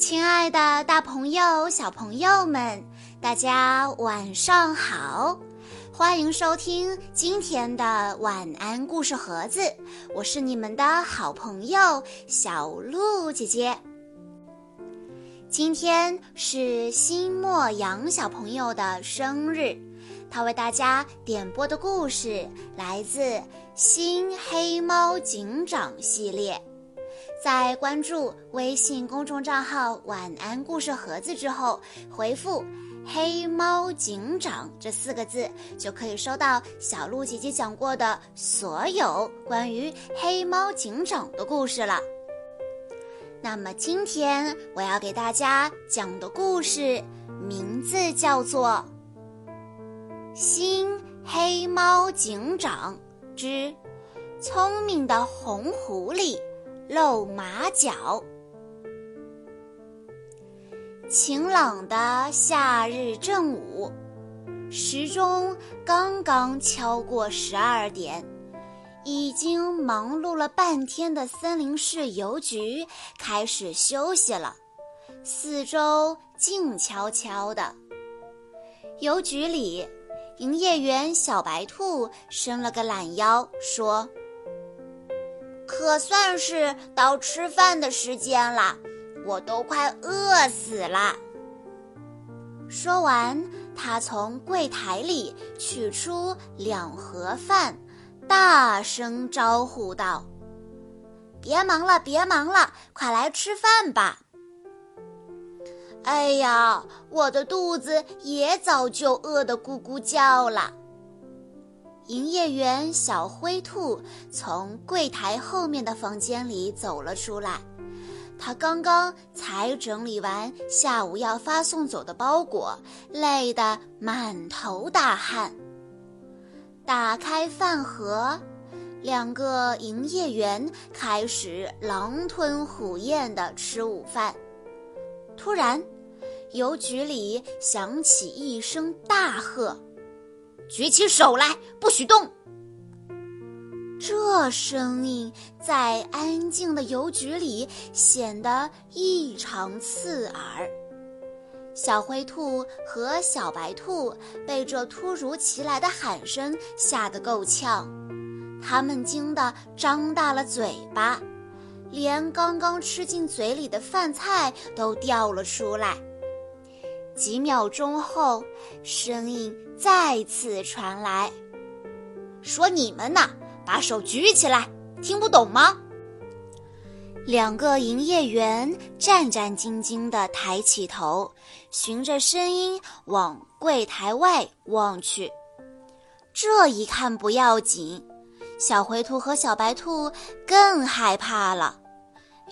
亲爱的，大朋友、小朋友们，大家晚上好！欢迎收听今天的晚安故事盒子，我是你们的好朋友小鹿姐姐。今天是新莫阳小朋友的生日，他为大家点播的故事来自《新黑猫警长》系列。在关注微信公众账号“晚安故事盒子”之后，回复“黑猫警长”这四个字，就可以收到小鹿姐姐讲过的所有关于黑猫警长的故事了。那么今天我要给大家讲的故事名字叫做《新黑猫警长之聪明的红狐狸》。露马脚。晴朗的夏日正午，时钟刚刚敲过十二点，已经忙碌了半天的森林市邮局开始休息了，四周静悄悄的。邮局里，营业员小白兔伸了个懒腰，说。可算是到吃饭的时间了，我都快饿死了。说完，他从柜台里取出两盒饭，大声招呼道：“别忙了，别忙了，快来吃饭吧！”哎呀，我的肚子也早就饿得咕咕叫了。营业员小灰兔从柜台后面的房间里走了出来，他刚刚才整理完下午要发送走的包裹，累得满头大汗。打开饭盒，两个营业员开始狼吞虎咽地吃午饭。突然，邮局里响起一声大喝。举起手来，不许动！这声音在安静的邮局里显得异常刺耳。小灰兔和小白兔被这突如其来的喊声吓得够呛，他们惊得张大了嘴巴，连刚刚吃进嘴里的饭菜都掉了出来。几秒钟后，声音再次传来：“说你们呢，把手举起来，听不懂吗？”两个营业员战战兢兢地抬起头，循着声音往柜台外望去。这一看不要紧，小灰兔和小白兔更害怕了。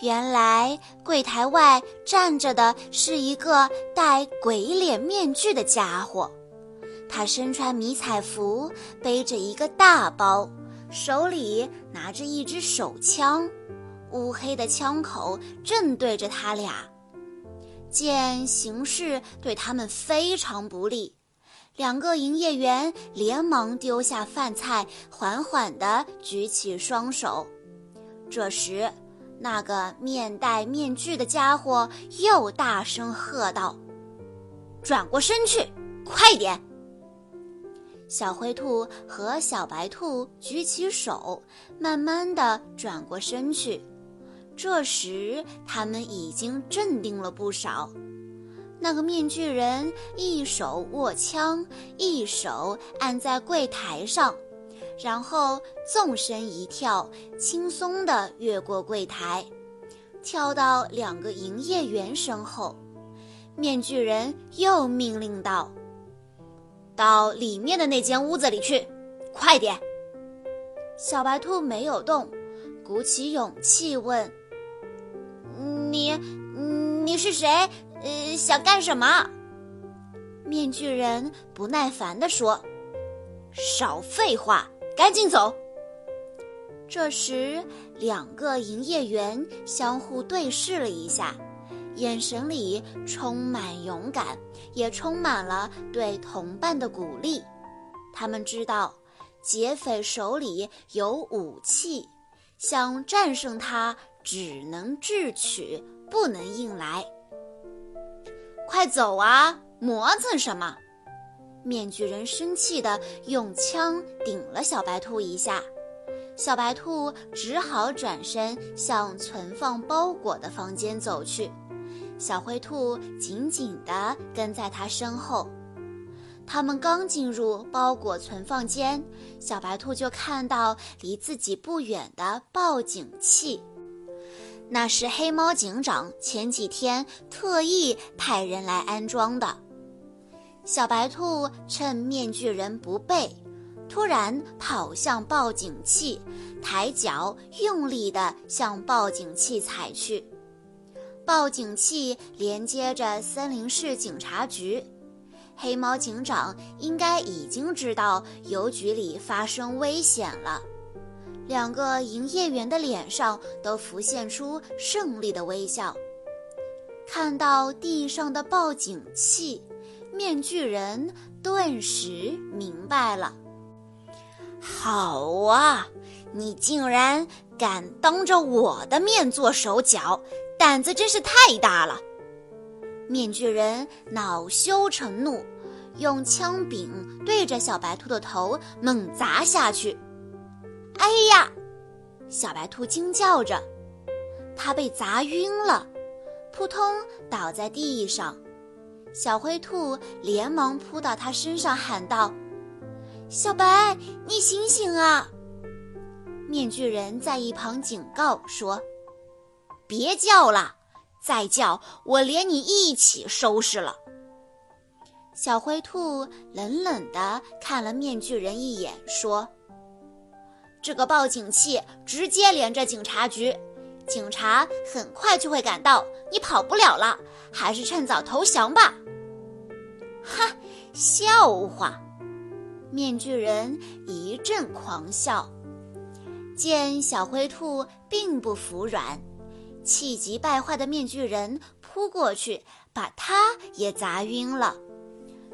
原来柜台外站着的是一个戴鬼脸面具的家伙，他身穿迷彩服，背着一个大包，手里拿着一支手枪，乌黑的枪口正对着他俩。见形势对他们非常不利，两个营业员连忙丢下饭菜，缓缓地举起双手。这时。那个面戴面具的家伙又大声喝道：“转过身去，快点！”小灰兔和小白兔举起手，慢慢的转过身去。这时，他们已经镇定了不少。那个面具人一手握枪，一手按在柜台上。然后纵身一跳，轻松地越过柜台，跳到两个营业员身后。面具人又命令道：“到里面的那间屋子里去，快点！”小白兔没有动，鼓起勇气问：“你，你是谁？呃，想干什么？”面具人不耐烦地说：“少废话！”赶紧走！这时，两个营业员相互对视了一下，眼神里充满勇敢，也充满了对同伴的鼓励。他们知道，劫匪手里有武器，想战胜他只能智取，不能硬来。快走啊！磨蹭什么？面具人生气地用枪顶了小白兔一下，小白兔只好转身向存放包裹的房间走去，小灰兔紧紧地跟在他身后。他们刚进入包裹存放间，小白兔就看到离自己不远的报警器，那是黑猫警长前几天特意派人来安装的。小白兔趁面具人不备，突然跑向报警器，抬脚用力地向报警器踩去。报警器连接着森林市警察局，黑猫警长应该已经知道邮局里发生危险了。两个营业员的脸上都浮现出胜利的微笑。看到地上的报警器。面具人顿时明白了。好啊，你竟然敢当着我的面做手脚，胆子真是太大了！面具人恼羞成怒，用枪柄对着小白兔的头猛砸下去。哎呀！小白兔惊叫着，它被砸晕了，扑通倒在地上。小灰兔连忙扑到他身上，喊道：“小白，你醒醒啊！”面具人在一旁警告说：“别叫了，再叫我连你一起收拾了。”小灰兔冷冷地看了面具人一眼，说：“这个报警器直接连着警察局，警察很快就会赶到，你跑不了了。”还是趁早投降吧！哈，笑话！面具人一阵狂笑。见小灰兔并不服软，气急败坏的面具人扑过去，把他也砸晕了。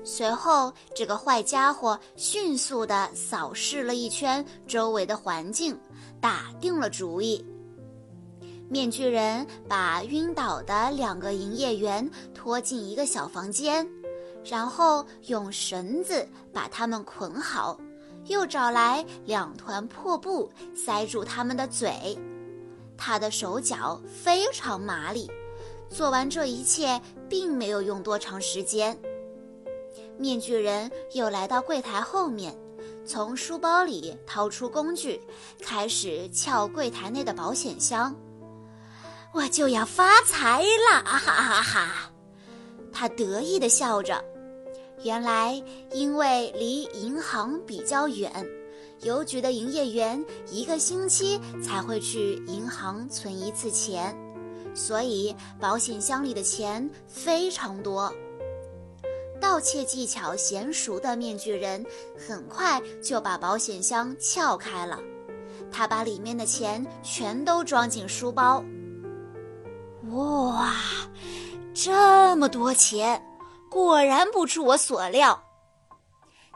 随后，这个坏家伙迅速地扫视了一圈周围的环境，打定了主意。面具人把晕倒的两个营业员拖进一个小房间，然后用绳子把他们捆好，又找来两团破布塞住他们的嘴。他的手脚非常麻利，做完这一切并没有用多长时间。面具人又来到柜台后面，从书包里掏出工具，开始撬柜台内的保险箱。我就要发财了！哈哈哈，他得意地笑着。原来，因为离银行比较远，邮局的营业员一个星期才会去银行存一次钱，所以保险箱里的钱非常多。盗窃技巧娴熟的面具人很快就把保险箱撬开了，他把里面的钱全都装进书包。哇，这么多钱，果然不出我所料。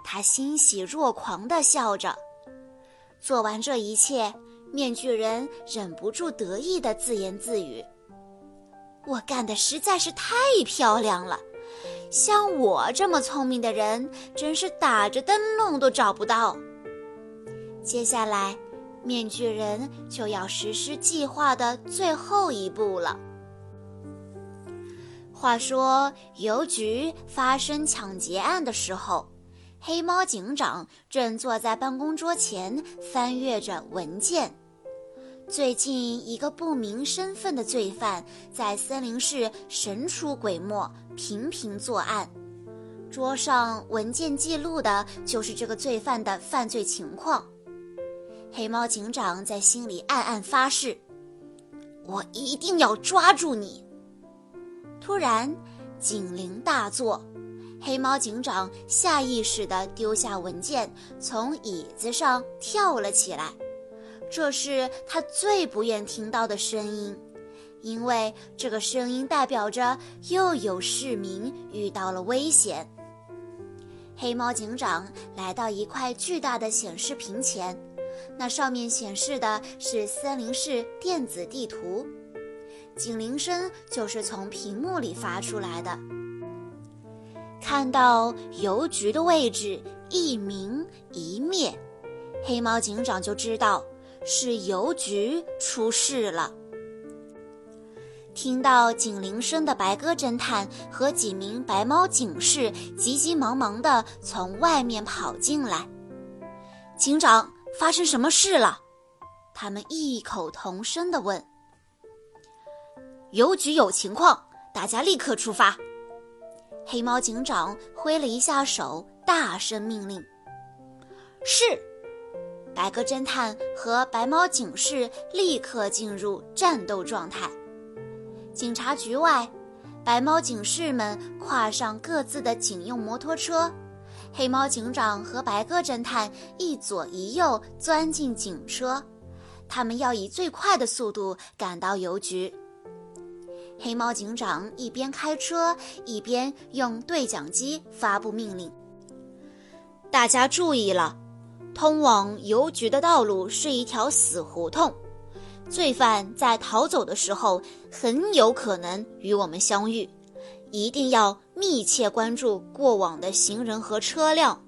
他欣喜若狂地笑着。做完这一切，面具人忍不住得意地自言自语：“我干的实在是太漂亮了，像我这么聪明的人，真是打着灯笼都找不到。”接下来，面具人就要实施计划的最后一步了。话说，邮局发生抢劫案的时候，黑猫警长正坐在办公桌前翻阅着文件。最近，一个不明身份的罪犯在森林市神出鬼没，频频作案。桌上文件记录的就是这个罪犯的犯罪情况。黑猫警长在心里暗暗发誓：“我一定要抓住你。”突然，警铃大作，黑猫警长下意识地丢下文件，从椅子上跳了起来。这是他最不愿听到的声音，因为这个声音代表着又有市民遇到了危险。黑猫警长来到一块巨大的显示屏前，那上面显示的是森林市电子地图。警铃声就是从屏幕里发出来的。看到邮局的位置一明一灭，黑猫警长就知道是邮局出事了。听到警铃声的白鸽侦探和几名白猫警士急急忙忙地从外面跑进来。警长，发生什么事了？他们异口同声地问。邮局有情况，大家立刻出发。黑猫警长挥了一下手，大声命令：“是！”白鸽侦探和白猫警士立刻进入战斗状态。警察局外，白猫警士们跨上各自的警用摩托车，黑猫警长和白鸽侦探一左一右钻进警车，他们要以最快的速度赶到邮局。黑猫警长一边开车，一边用对讲机发布命令：“大家注意了，通往邮局的道路是一条死胡同，罪犯在逃走的时候很有可能与我们相遇，一定要密切关注过往的行人和车辆，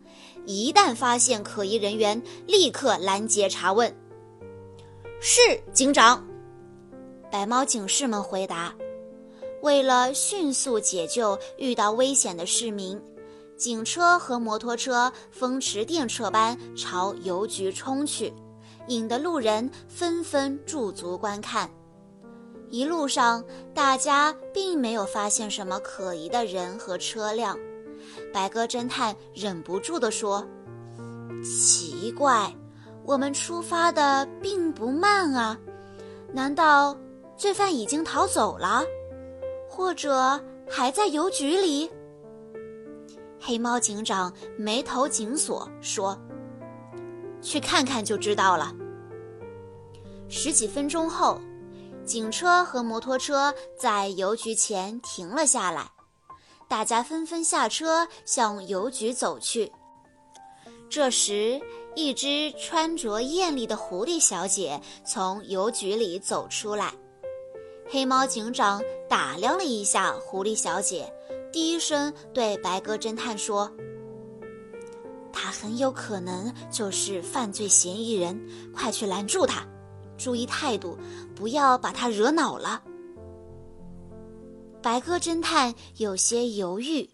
一旦发现可疑人员，立刻拦截查问。”“是，警长。”白猫警士们回答。为了迅速解救遇到危险的市民，警车和摩托车风驰电掣般朝邮局冲去，引得路人纷纷驻足观看。一路上，大家并没有发现什么可疑的人和车辆。白鸽侦探忍不住地说：“奇怪，我们出发的并不慢啊，难道罪犯已经逃走了？”或者还在邮局里？黑猫警长眉头紧锁，说：“去看看就知道了。”十几分钟后，警车和摩托车在邮局前停了下来，大家纷纷下车向邮局走去。这时，一只穿着艳丽的狐狸小姐从邮局里走出来。黑猫警长打量了一下狐狸小姐，低声对白鸽侦探说：“他很有可能就是犯罪嫌疑人，快去拦住他，注意态度，不要把他惹恼了。”白鸽侦探有些犹豫：“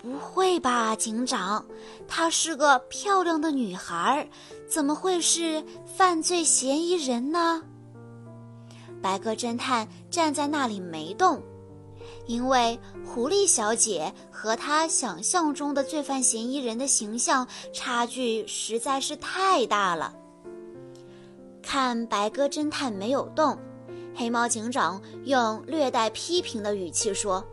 不会吧，警长？她是个漂亮的女孩，怎么会是犯罪嫌疑人呢？”白鸽侦探站在那里没动，因为狐狸小姐和他想象中的罪犯嫌疑人的形象差距实在是太大了。看白鸽侦探没有动，黑猫警长用略带批评的语气说：“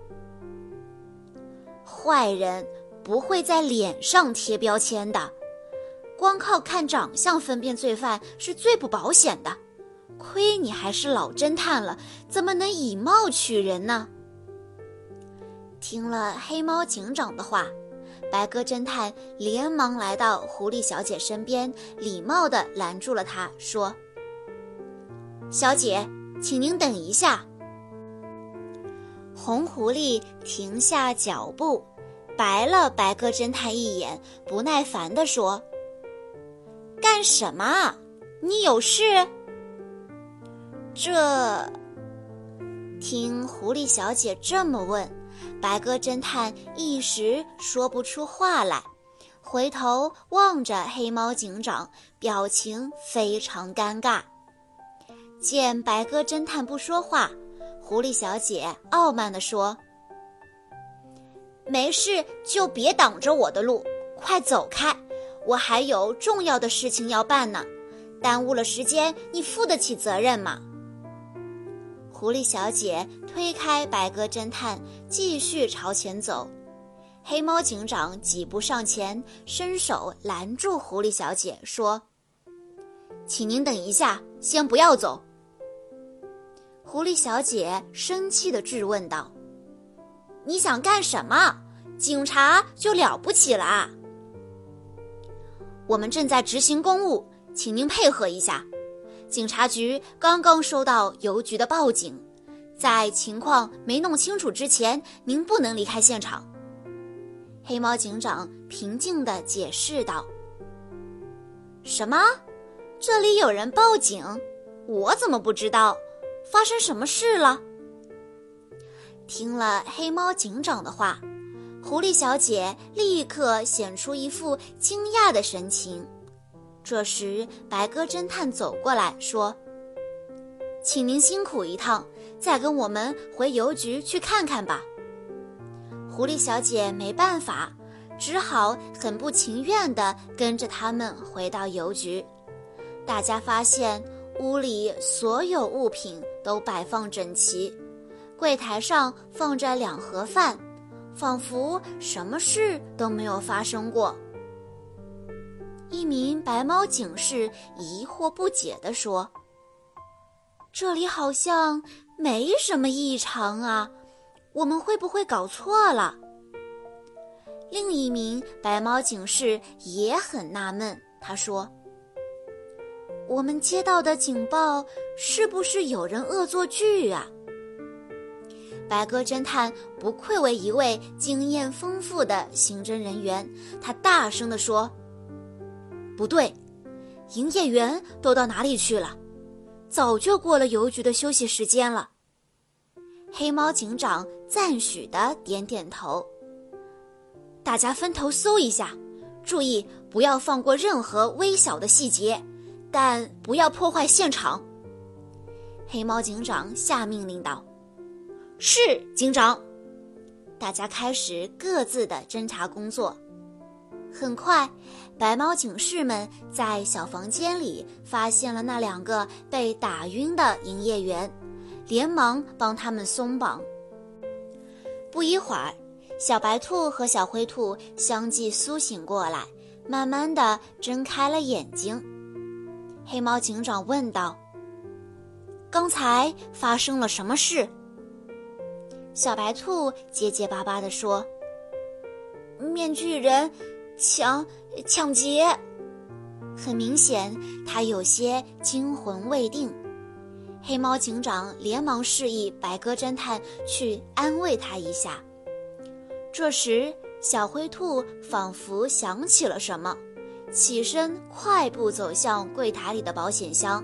坏人不会在脸上贴标签的，光靠看长相分辨罪犯是最不保险的。”亏你还是老侦探了，怎么能以貌取人呢？听了黑猫警长的话，白鸽侦探连忙来到狐狸小姐身边，礼貌地拦住了她，说：“小姐，请您等一下。”红狐狸停下脚步，白了白鸽侦探一眼，不耐烦地说：“干什么？你有事？”这，听狐狸小姐这么问，白鸽侦探一时说不出话来，回头望着黑猫警长，表情非常尴尬。见白鸽侦探不说话，狐狸小姐傲慢地说：“没事，就别挡着我的路，快走开，我还有重要的事情要办呢，耽误了时间，你负得起责任吗？”狐狸小姐推开白鸽侦探，继续朝前走。黑猫警长几步上前，伸手拦住狐狸小姐，说：“请您等一下，先不要走。”狐狸小姐生气地质问道：“你想干什么？警察就了不起了？我们正在执行公务，请您配合一下。”警察局刚刚收到邮局的报警，在情况没弄清楚之前，您不能离开现场。黑猫警长平静地解释道：“什么？这里有人报警？我怎么不知道？发生什么事了？”听了黑猫警长的话，狐狸小姐立刻显出一副惊讶的神情。这时，白鸽侦探走过来说：“请您辛苦一趟，再跟我们回邮局去看看吧。”狐狸小姐没办法，只好很不情愿地跟着他们回到邮局。大家发现屋里所有物品都摆放整齐。柜台上放着两盒饭，仿佛什么事都没有发生过。一名白猫警士疑惑不解地说：“这里好像没什么异常啊，我们会不会搞错了？”另一名白猫警士也很纳闷，他说：“我们接到的警报是不是有人恶作剧啊？”白鸽侦探不愧为一位经验丰富的刑侦人员，他大声地说：“不对，营业员都到哪里去了？早就过了邮局的休息时间了。”黑猫警长赞许的点点头。大家分头搜一下，注意不要放过任何微小的细节，但不要破坏现场。黑猫警长下命令道。是警长。大家开始各自的侦查工作。很快，白猫警士们在小房间里发现了那两个被打晕的营业员，连忙帮他们松绑。不一会儿，小白兔和小灰兔相继苏醒过来，慢慢的睁开了眼睛。黑猫警长问道：“刚才发生了什么事？”小白兔结结巴巴地说：“面具人抢抢劫，很明显，他有些惊魂未定。”黑猫警长连忙示意白鸽侦探去安慰他一下。这时，小灰兔仿佛想起了什么，起身快步走向柜台里的保险箱。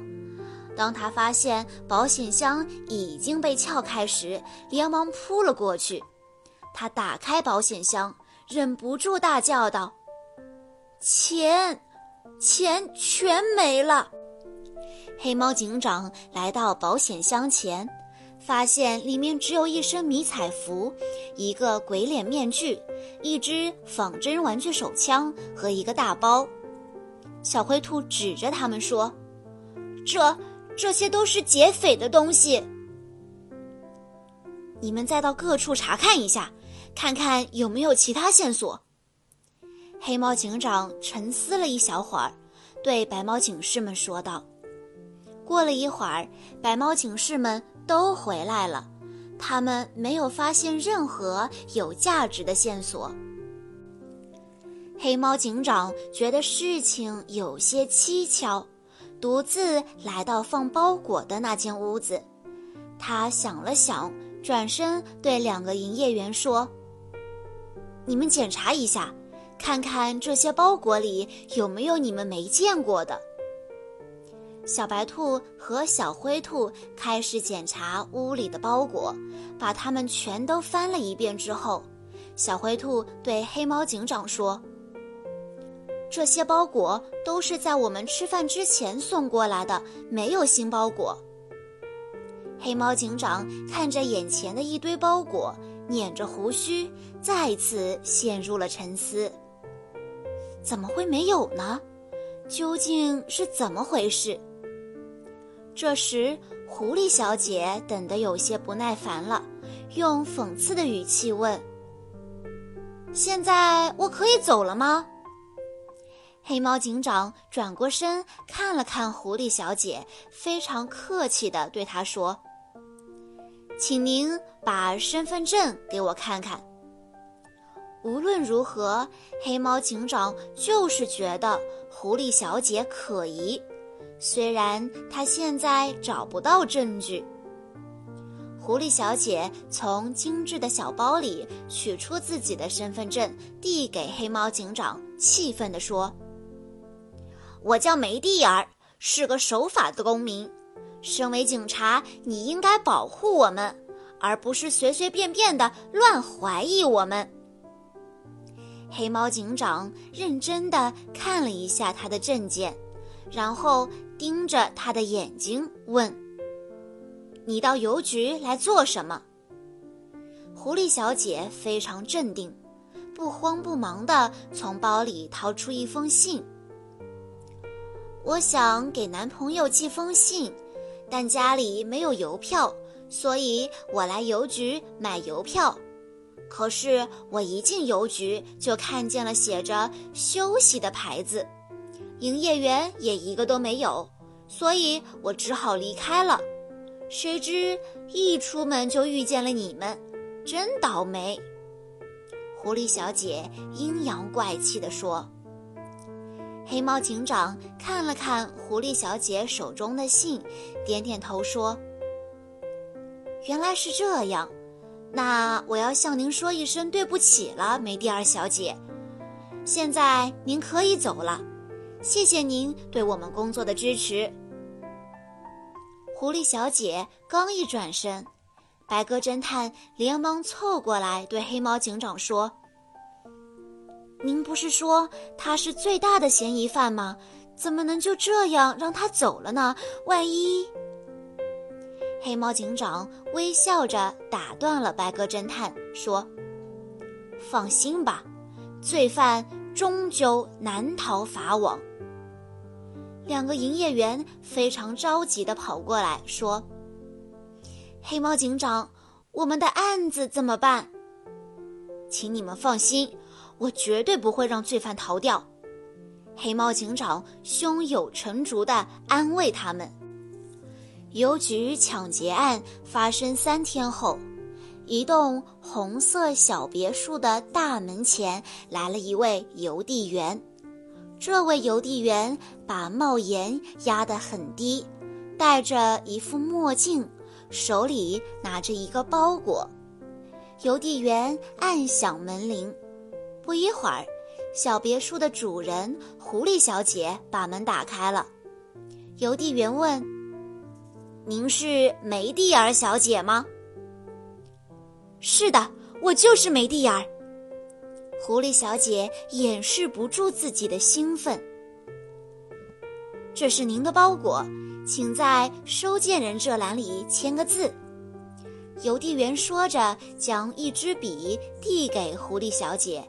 当他发现保险箱已经被撬开时，连忙扑了过去。他打开保险箱，忍不住大叫道：“钱，钱全没了！”黑猫警长来到保险箱前，发现里面只有一身迷彩服、一个鬼脸面具、一只仿真玩具手枪和一个大包。小灰兔指着他们说：“这……”这些都是劫匪的东西，你们再到各处查看一下，看看有没有其他线索。黑猫警长沉思了一小会儿，对白猫警士们说道：“过了一会儿，白猫警士们都回来了，他们没有发现任何有价值的线索。”黑猫警长觉得事情有些蹊跷。独自来到放包裹的那间屋子，他想了想，转身对两个营业员说：“你们检查一下，看看这些包裹里有没有你们没见过的。”小白兔和小灰兔开始检查屋里的包裹，把它们全都翻了一遍之后，小灰兔对黑猫警长说。这些包裹都是在我们吃饭之前送过来的，没有新包裹。黑猫警长看着眼前的一堆包裹，捻着胡须，再次陷入了沉思。怎么会没有呢？究竟是怎么回事？这时，狐狸小姐等得有些不耐烦了，用讽刺的语气问：“现在我可以走了吗？”黑猫警长转过身看了看狐狸小姐，非常客气地对她说：“请您把身份证给我看看。”无论如何，黑猫警长就是觉得狐狸小姐可疑，虽然他现在找不到证据。狐狸小姐从精致的小包里取出自己的身份证，递给黑猫警长，气愤地说：“我叫梅蒂尔，是个守法的公民。身为警察，你应该保护我们，而不是随随便便的乱怀疑我们。”黑猫警长认真的看了一下他的证件，然后盯着他的眼睛问。你到邮局来做什么？狐狸小姐非常镇定，不慌不忙地从包里掏出一封信。我想给男朋友寄封信，但家里没有邮票，所以我来邮局买邮票。可是我一进邮局就看见了写着“休息”的牌子，营业员也一个都没有，所以我只好离开了。谁知一出门就遇见了你们，真倒霉！狐狸小姐阴阳怪气地说。黑猫警长看了看狐狸小姐手中的信，点点头说：“原来是这样，那我要向您说一声对不起了，梅蒂尔小姐。现在您可以走了，谢谢您对我们工作的支持。”狐狸小姐刚一转身，白鸽侦探连忙凑过来对黑猫警长说：“您不是说他是最大的嫌疑犯吗？怎么能就这样让他走了呢？万一……”黑猫警长微笑着打断了白鸽侦探，说：“放心吧，罪犯终究难逃法网。”两个营业员非常着急地跑过来，说：“黑猫警长，我们的案子怎么办？请你们放心，我绝对不会让罪犯逃掉。”黑猫警长胸有成竹地安慰他们。邮局抢劫案发生三天后，一栋红色小别墅的大门前来了一位邮递员。这位邮递员把帽檐压得很低，戴着一副墨镜，手里拿着一个包裹。邮递员按响门铃，不一会儿，小别墅的主人狐狸小姐把门打开了。邮递员问：“您是梅蒂尔小姐吗？”“是的，我就是梅蒂尔。”狐狸小姐掩饰不住自己的兴奋。这是您的包裹，请在收件人这栏里签个字。邮递员说着，将一支笔递给狐狸小姐。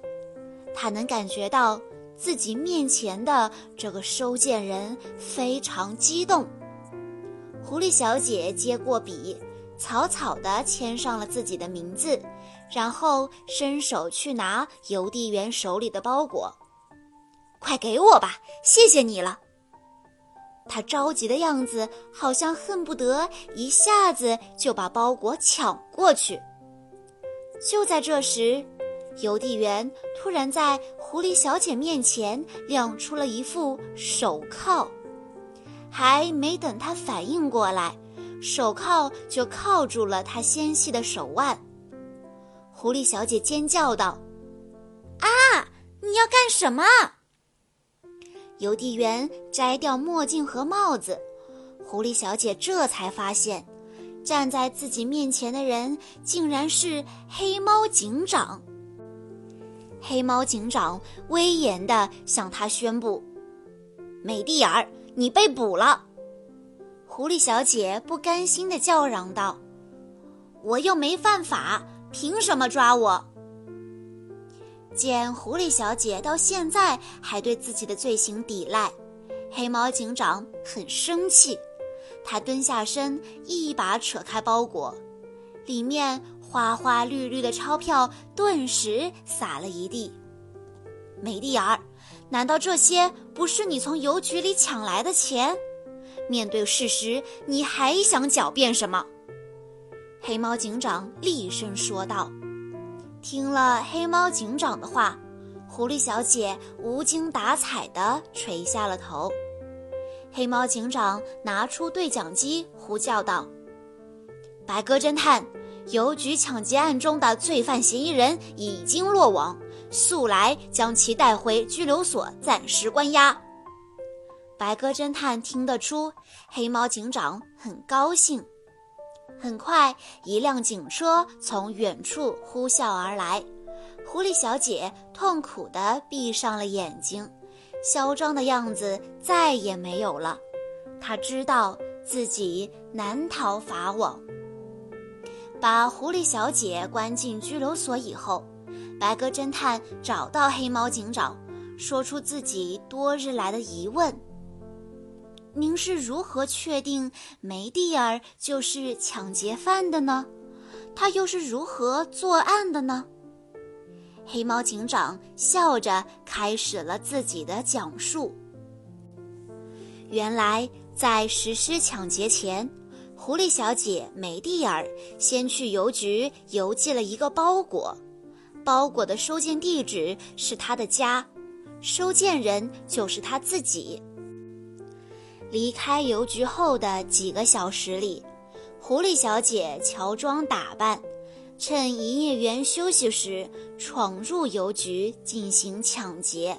她能感觉到自己面前的这个收件人非常激动。狐狸小姐接过笔，草草地签上了自己的名字。然后伸手去拿邮递员手里的包裹，快给我吧，谢谢你了。他着急的样子，好像恨不得一下子就把包裹抢过去。就在这时，邮递员突然在狐狸小姐面前亮出了一副手铐，还没等他反应过来，手铐就铐住了他纤细的手腕。狐狸小姐尖叫道：“啊！你要干什么？”邮递员摘掉墨镜和帽子，狐狸小姐这才发现，站在自己面前的人竟然是黑猫警长。黑猫警长威严地向他宣布：“美蒂尔，你被捕了！”狐狸小姐不甘心地叫嚷道：“我又没犯法。”凭什么抓我？见狐狸小姐到现在还对自己的罪行抵赖，黑猫警长很生气。他蹲下身，一把扯开包裹，里面花花绿绿的钞票顿时洒了一地。美丽儿，难道这些不是你从邮局里抢来的钱？面对事实，你还想狡辩什么？黑猫警长厉声说道：“听了黑猫警长的话，狐狸小姐无精打采地垂下了头。黑猫警长拿出对讲机，呼叫道：‘白鸽侦探，邮局抢劫案中的罪犯嫌疑人已经落网，速来将其带回拘留所暂时关押。”白鸽侦探听得出，黑猫警长很高兴。很快，一辆警车从远处呼啸而来。狐狸小姐痛苦地闭上了眼睛，嚣张的样子再也没有了。她知道自己难逃法网。把狐狸小姐关进拘留所以后，白鸽侦探找到黑猫警长，说出自己多日来的疑问。您是如何确定梅蒂尔就是抢劫犯的呢？他又是如何作案的呢？黑猫警长笑着开始了自己的讲述。原来，在实施抢劫前，狐狸小姐梅蒂尔先去邮局邮寄了一个包裹，包裹的收件地址是他的家，收件人就是他自己。离开邮局后的几个小时里，狐狸小姐乔装打扮，趁营业员休息时闯入邮局进行抢劫。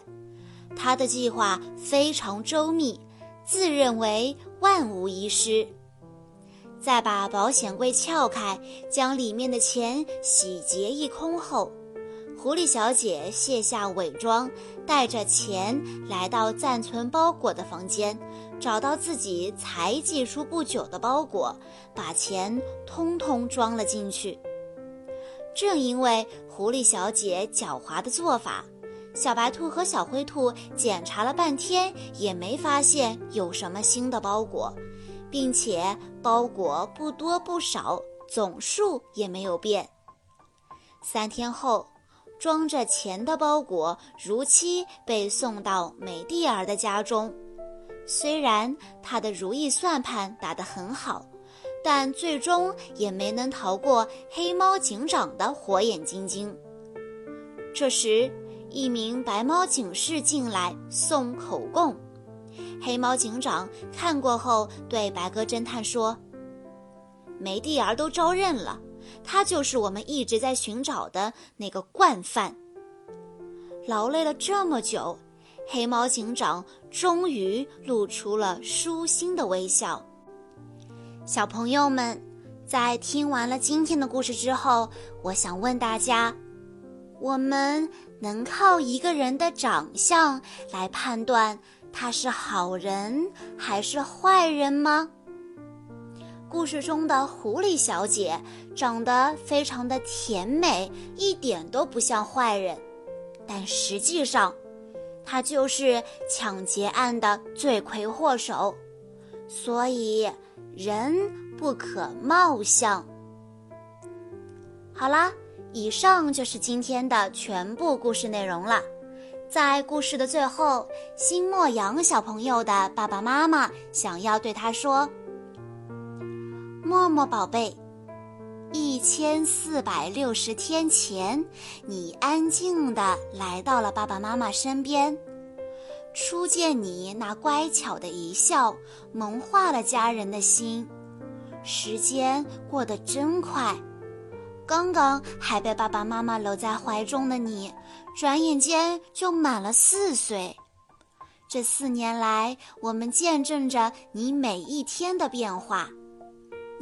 她的计划非常周密，自认为万无一失。在把保险柜撬开，将里面的钱洗劫一空后，狐狸小姐卸下伪装，带着钱来到暂存包裹的房间。找到自己才寄出不久的包裹，把钱通通装了进去。正因为狐狸小姐狡猾的做法，小白兔和小灰兔检查了半天也没发现有什么新的包裹，并且包裹不多不少，总数也没有变。三天后，装着钱的包裹如期被送到美蒂尔的家中。虽然他的如意算盘打得很好，但最终也没能逃过黑猫警长的火眼金睛。这时，一名白猫警士进来送口供。黑猫警长看过后，对白鸽侦探说：“梅蒂尔都招认了，他就是我们一直在寻找的那个惯犯。劳累了这么久。”黑猫警长终于露出了舒心的微笑。小朋友们，在听完了今天的故事之后，我想问大家：我们能靠一个人的长相来判断他是好人还是坏人吗？故事中的狐狸小姐长得非常的甜美，一点都不像坏人，但实际上。她就是抢劫案的罪魁祸首，所以人不可貌相。好啦，以上就是今天的全部故事内容了。在故事的最后，新莫阳小朋友的爸爸妈妈想要对他说：“默默宝贝，一千四百六十天前，你安静地来到了爸爸妈妈身边。”初见你那乖巧的一笑，萌化了家人的心。时间过得真快，刚刚还被爸爸妈妈搂在怀中的你，转眼间就满了四岁。这四年来，我们见证着你每一天的变化。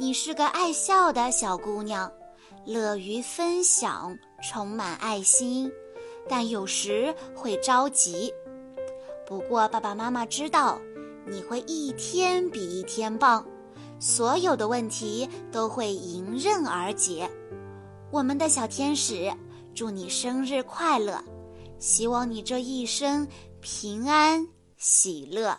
你是个爱笑的小姑娘，乐于分享，充满爱心，但有时会着急。不过，爸爸妈妈知道你会一天比一天棒，所有的问题都会迎刃而解。我们的小天使，祝你生日快乐！希望你这一生平安喜乐。